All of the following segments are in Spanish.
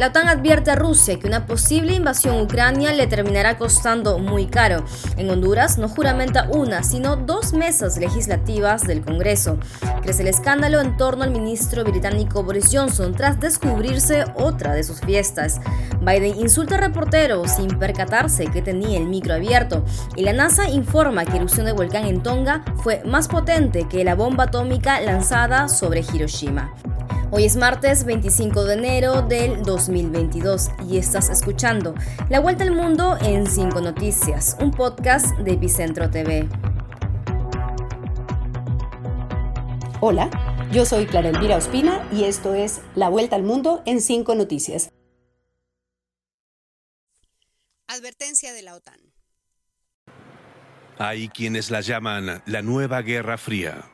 La OTAN advierte a Rusia que una posible invasión a Ucrania le terminará costando muy caro. En Honduras no juramenta una, sino dos mesas legislativas del Congreso. Crece el escándalo en torno al ministro británico Boris Johnson tras descubrirse otra de sus fiestas. Biden insulta a reporteros sin percatarse que tenía el micro abierto. Y la NASA informa que la erupción del volcán en Tonga fue más potente que la bomba atómica lanzada sobre Hiroshima. Hoy es martes 25 de enero del 2022 y estás escuchando La Vuelta al Mundo en 5 Noticias, un podcast de Epicentro TV. Hola, yo soy Clara Elvira Ospina y esto es La Vuelta al Mundo en 5 Noticias. Advertencia de la OTAN. Hay quienes la llaman la nueva Guerra Fría.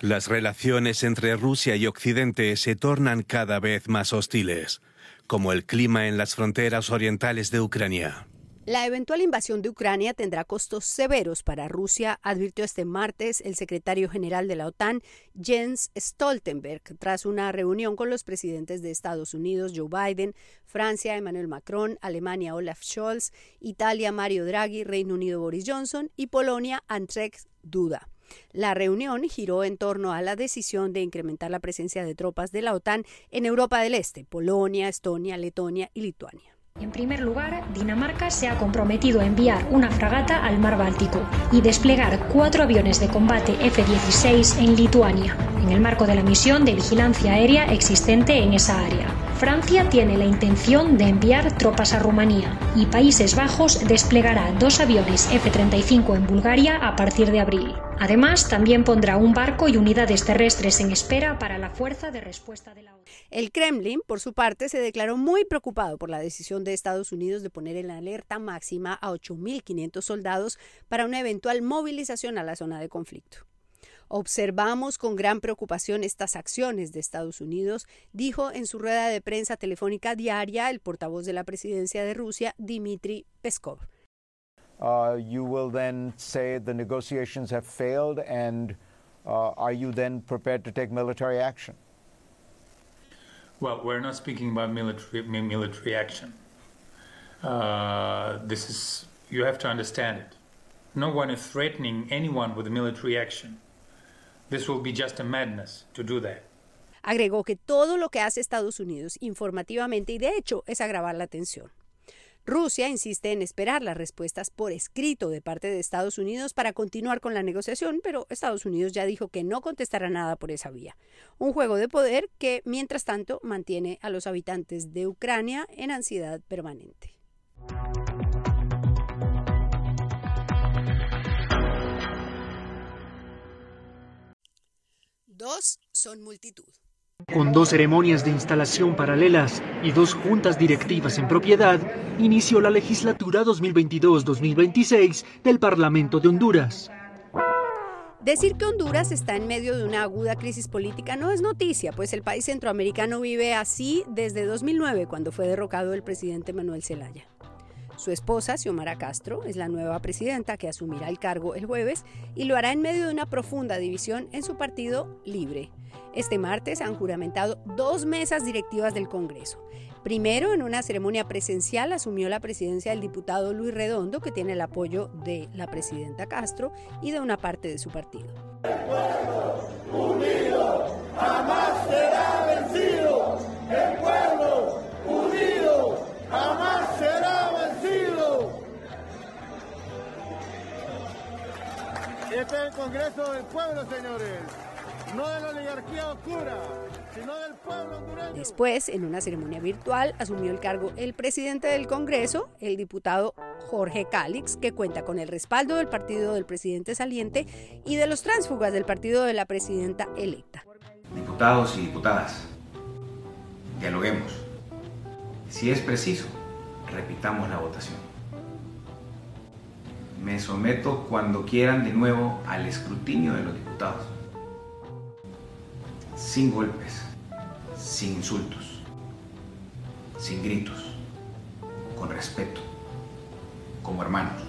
Las relaciones entre Rusia y Occidente se tornan cada vez más hostiles, como el clima en las fronteras orientales de Ucrania. La eventual invasión de Ucrania tendrá costos severos para Rusia, advirtió este martes el secretario general de la OTAN, Jens Stoltenberg, tras una reunión con los presidentes de Estados Unidos, Joe Biden, Francia, Emmanuel Macron, Alemania, Olaf Scholz, Italia, Mario Draghi, Reino Unido, Boris Johnson y Polonia, Andrzej Duda. La reunión giró en torno a la decisión de incrementar la presencia de tropas de la OTAN en Europa del Este, Polonia, Estonia, Letonia y Lituania. En primer lugar, Dinamarca se ha comprometido a enviar una fragata al mar Báltico y desplegar cuatro aviones de combate F-16 en Lituania, en el marco de la misión de vigilancia aérea existente en esa área. Francia tiene la intención de enviar tropas a Rumanía y Países Bajos desplegará dos aviones F-35 en Bulgaria a partir de abril. Además, también pondrá un barco y unidades terrestres en espera para la fuerza de respuesta de la OTAN. El Kremlin, por su parte, se declaró muy preocupado por la decisión de Estados Unidos de poner en alerta máxima a 8.500 soldados para una eventual movilización a la zona de conflicto. Observamos con gran preocupación estas acciones de Estados Unidos, dijo en su rueda de prensa telefónica diaria el portavoz de la presidencia de Rusia, Dmitry Peskov. Uh, you will then say the negotiations have failed, and uh, are you then prepared to take military action? Well, we're not speaking about military military action. Uh, this is you have to understand it. No one is threatening anyone with military action. This will be just a madness to do that. Agregó que todo lo que hace Estados Unidos informativamente y de hecho es agravar la tensión. Rusia insiste en esperar las respuestas por escrito de parte de Estados Unidos para continuar con la negociación, pero Estados Unidos ya dijo que no contestará nada por esa vía. Un juego de poder que, mientras tanto, mantiene a los habitantes de Ucrania en ansiedad permanente. Dos son multitud. Con dos ceremonias de instalación paralelas y dos juntas directivas en propiedad, inició la legislatura 2022-2026 del Parlamento de Honduras. Decir que Honduras está en medio de una aguda crisis política no es noticia, pues el país centroamericano vive así desde 2009, cuando fue derrocado el presidente Manuel Zelaya. Su esposa, Xiomara Castro, es la nueva presidenta que asumirá el cargo el jueves y lo hará en medio de una profunda división en su partido Libre. Este martes han juramentado dos mesas directivas del Congreso. Primero, en una ceremonia presencial, asumió la presidencia el diputado Luis Redondo, que tiene el apoyo de la presidenta Castro y de una parte de su partido. Este es el Congreso del Pueblo, señores no de la oligarquía oscura, sino del pueblo hondureño. Después, en una ceremonia virtual, asumió el cargo el presidente del Congreso, el diputado Jorge Cálix, que cuenta con el respaldo del partido del presidente saliente y de los tránsfugas del partido de la presidenta electa. Diputados y diputadas, dialoguemos. Si es preciso, repitamos la votación. Me someto cuando quieran de nuevo al escrutinio de los diputados sin golpes, sin insultos, sin gritos, con respeto, como hermanos.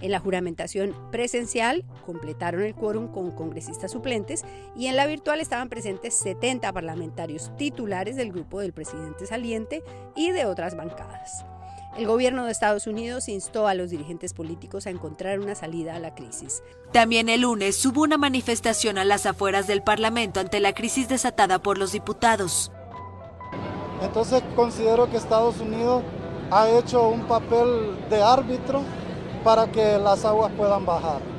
En la juramentación presencial completaron el quórum con congresistas suplentes y en la virtual estaban presentes 70 parlamentarios titulares del grupo del presidente saliente y de otras bancadas. El gobierno de Estados Unidos instó a los dirigentes políticos a encontrar una salida a la crisis. También el lunes hubo una manifestación a las afueras del Parlamento ante la crisis desatada por los diputados. Entonces considero que Estados Unidos ha hecho un papel de árbitro para que las aguas puedan bajar.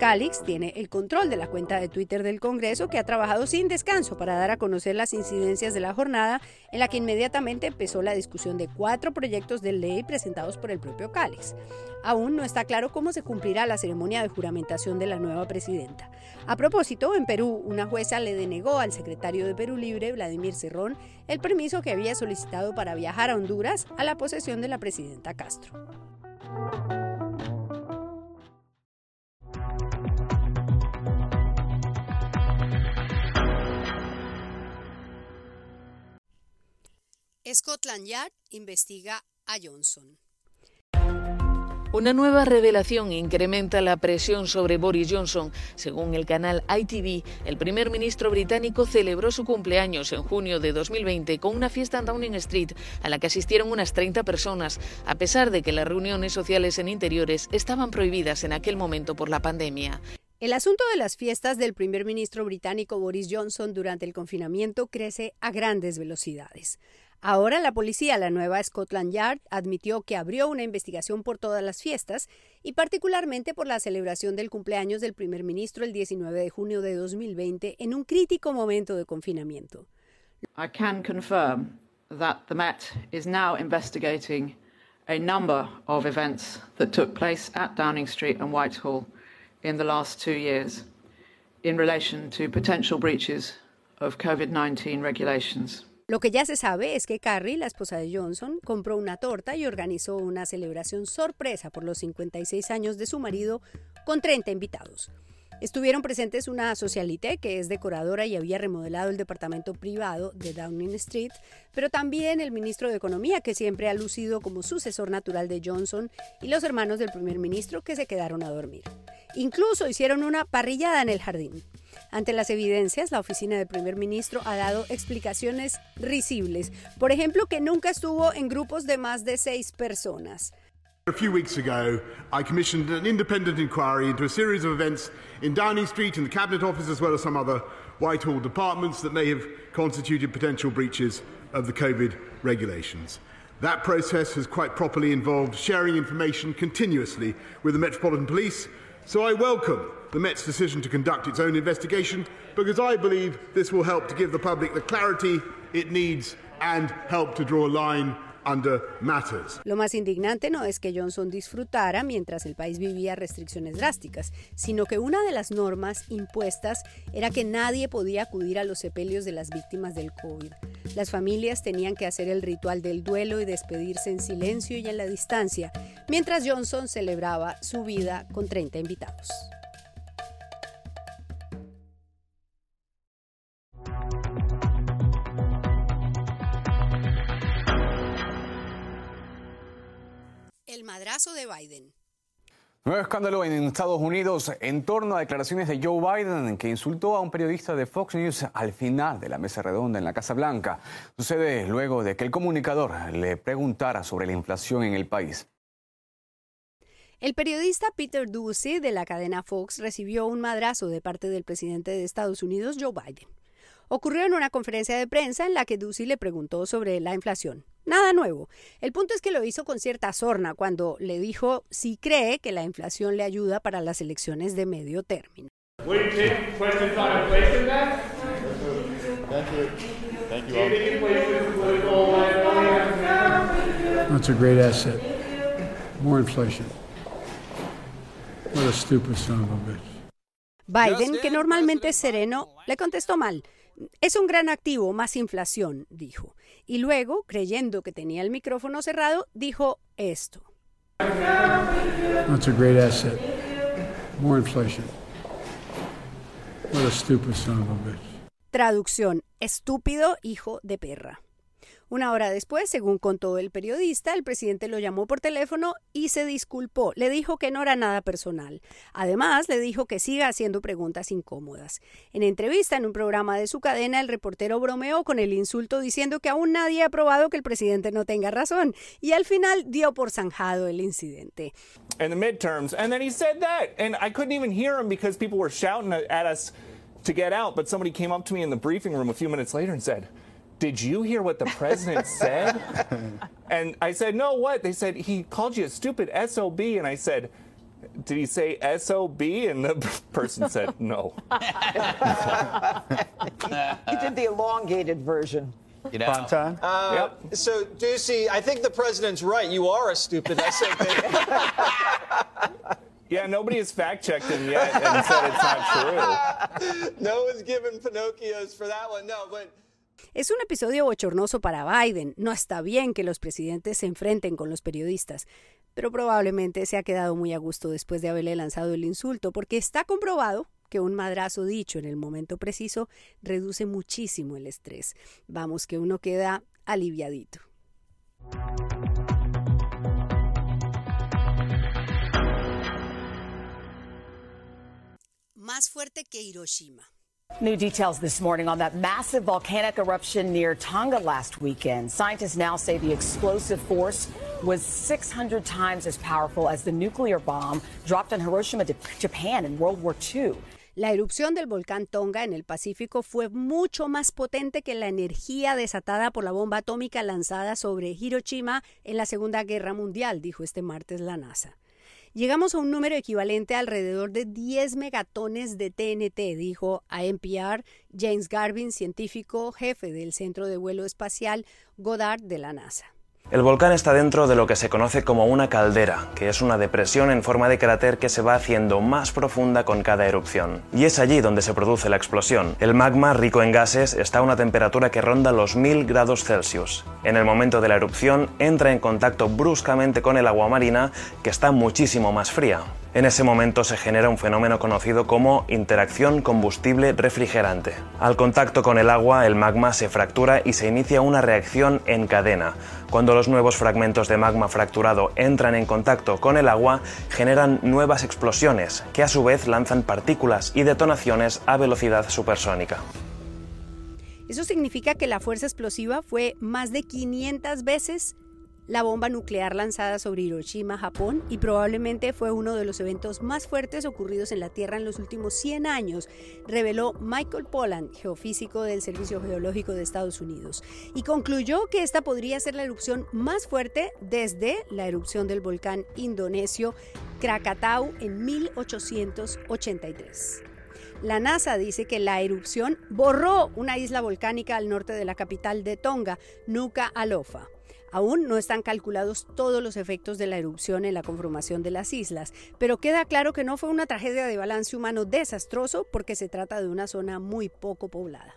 Calix tiene el control de la cuenta de Twitter del Congreso que ha trabajado sin descanso para dar a conocer las incidencias de la jornada en la que inmediatamente empezó la discusión de cuatro proyectos de ley presentados por el propio Calix. Aún no está claro cómo se cumplirá la ceremonia de juramentación de la nueva presidenta. A propósito, en Perú, una jueza le denegó al secretario de Perú Libre, Vladimir Cerrón, el permiso que había solicitado para viajar a Honduras a la posesión de la presidenta Castro. Scotland Yard investiga a Johnson. Una nueva revelación incrementa la presión sobre Boris Johnson. Según el canal ITV, el primer ministro británico celebró su cumpleaños en junio de 2020 con una fiesta en Downing Street a la que asistieron unas 30 personas, a pesar de que las reuniones sociales en interiores estaban prohibidas en aquel momento por la pandemia. El asunto de las fiestas del primer ministro británico Boris Johnson durante el confinamiento crece a grandes velocidades. Ahora la policía, la nueva Scotland Yard, admitió que abrió una investigación por todas las fiestas y particularmente por la celebración del cumpleaños del primer ministro el 19 de junio de 2020 en un crítico momento de confinamiento. I can confirm that the Met is now investigating a number of events that took place at Downing Street and Whitehall in the last two years in relation to potential breaches of COVID-19 regulations. Lo que ya se sabe es que Carrie, la esposa de Johnson, compró una torta y organizó una celebración sorpresa por los 56 años de su marido con 30 invitados. Estuvieron presentes una socialité que es decoradora y había remodelado el departamento privado de Downing Street, pero también el ministro de Economía que siempre ha lucido como sucesor natural de Johnson y los hermanos del primer ministro que se quedaron a dormir. Incluso hicieron una parrillada en el jardín. Ante las evidencias, la oficina del primer ministro ha dado explicaciones risibles. Por ejemplo, que nunca estuvo en grupos de más de seis personas. A few weeks ago, I commissioned an independent inquiry into a series of events in Downing Street and the Cabinet Office, as well as some other Whitehall departments that may have constituted potential breaches of the COVID regulations. That process has quite properly involved sharing information continuously with the Metropolitan Police, so I welcome the Met's decision to conduct its own investigation because I believe this will help to give the public the clarity it needs and help to draw a line. Lo más indignante no es que Johnson disfrutara mientras el país vivía restricciones drásticas, sino que una de las normas impuestas era que nadie podía acudir a los sepelios de las víctimas del COVID. Las familias tenían que hacer el ritual del duelo y despedirse en silencio y en la distancia, mientras Johnson celebraba su vida con 30 invitados. De Biden. Nuevo escándalo en Estados Unidos en torno a declaraciones de Joe Biden que insultó a un periodista de Fox News al final de la mesa redonda en la Casa Blanca. Sucede luego de que el comunicador le preguntara sobre la inflación en el país. El periodista Peter Ducey de la cadena Fox recibió un madrazo de parte del presidente de Estados Unidos, Joe Biden. Ocurrió en una conferencia de prensa en la que Ducey le preguntó sobre la inflación. Nada nuevo. El punto es que lo hizo con cierta sorna cuando le dijo si cree que la inflación le ayuda para las elecciones de medio término. That's a great asset. More inflation. What a stupid son of a bitch. Biden, que normalmente es sereno, le contestó mal. Es un gran activo, más inflación, dijo. Y luego, creyendo que tenía el micrófono cerrado, dijo esto. That's a great asset. More inflation. What a stupid son of a bitch. Traducción, estúpido hijo de perra. Una hora después, según contó el periodista, el presidente lo llamó por teléfono y se disculpó. Le dijo que no era nada personal. Además, le dijo que siga haciendo preguntas incómodas. En entrevista en un programa de su cadena, el reportero bromeó con el insulto diciendo que aún nadie ha probado que el presidente no tenga razón y al final dio por zanjado el incidente. In the midterms, and then he said that, and I couldn't even hear him because people were shouting at us to get out, but somebody came up to me in the briefing room a few minutes later and said, did you hear what the president said? and I said, no, what? They said, he called you a stupid SOB. And I said, did he say SOB? And the person said, no. he did the elongated version. You know. Fun time. Uh, yep. So, Ducey, I think the president's right. You are a stupid SOB. Yeah, nobody has fact checked him yet and said it's not true. No one's given Pinocchios for that one. No, but. Es un episodio bochornoso para Biden. No está bien que los presidentes se enfrenten con los periodistas, pero probablemente se ha quedado muy a gusto después de haberle lanzado el insulto, porque está comprobado que un madrazo dicho en el momento preciso reduce muchísimo el estrés. Vamos, que uno queda aliviadito. Más fuerte que Hiroshima. New details this morning on that massive volcanic eruption near Tonga last weekend. Scientists now say the explosive force was 600 times as powerful as the nuclear bomb dropped on Hiroshima, Japan in World War II. La erupción del volcán Tonga en el Pacífico fue mucho más potente que la energía desatada por la bomba atómica lanzada sobre Hiroshima en la Segunda Guerra Mundial, dijo este martes la NASA. Llegamos a un número equivalente a alrededor de 10 megatones de TNT, dijo a NPR James Garvin, científico jefe del Centro de Vuelo Espacial Goddard de la NASA. El volcán está dentro de lo que se conoce como una caldera, que es una depresión en forma de cráter que se va haciendo más profunda con cada erupción. Y es allí donde se produce la explosión. El magma, rico en gases, está a una temperatura que ronda los 1000 grados Celsius. En el momento de la erupción entra en contacto bruscamente con el agua marina, que está muchísimo más fría. En ese momento se genera un fenómeno conocido como interacción combustible-refrigerante. Al contacto con el agua, el magma se fractura y se inicia una reacción en cadena. Cuando los nuevos fragmentos de magma fracturado entran en contacto con el agua, generan nuevas explosiones, que a su vez lanzan partículas y detonaciones a velocidad supersónica. Eso significa que la fuerza explosiva fue más de 500 veces la bomba nuclear lanzada sobre Hiroshima, Japón, y probablemente fue uno de los eventos más fuertes ocurridos en la Tierra en los últimos 100 años, reveló Michael Pollan, geofísico del Servicio Geológico de Estados Unidos, y concluyó que esta podría ser la erupción más fuerte desde la erupción del volcán indonesio Krakatau en 1883. La NASA dice que la erupción borró una isla volcánica al norte de la capital de Tonga, Nuka Alofa. Aún no están calculados todos los efectos de la erupción en la conformación de las islas, pero queda claro que no fue una tragedia de balance humano desastroso porque se trata de una zona muy poco poblada.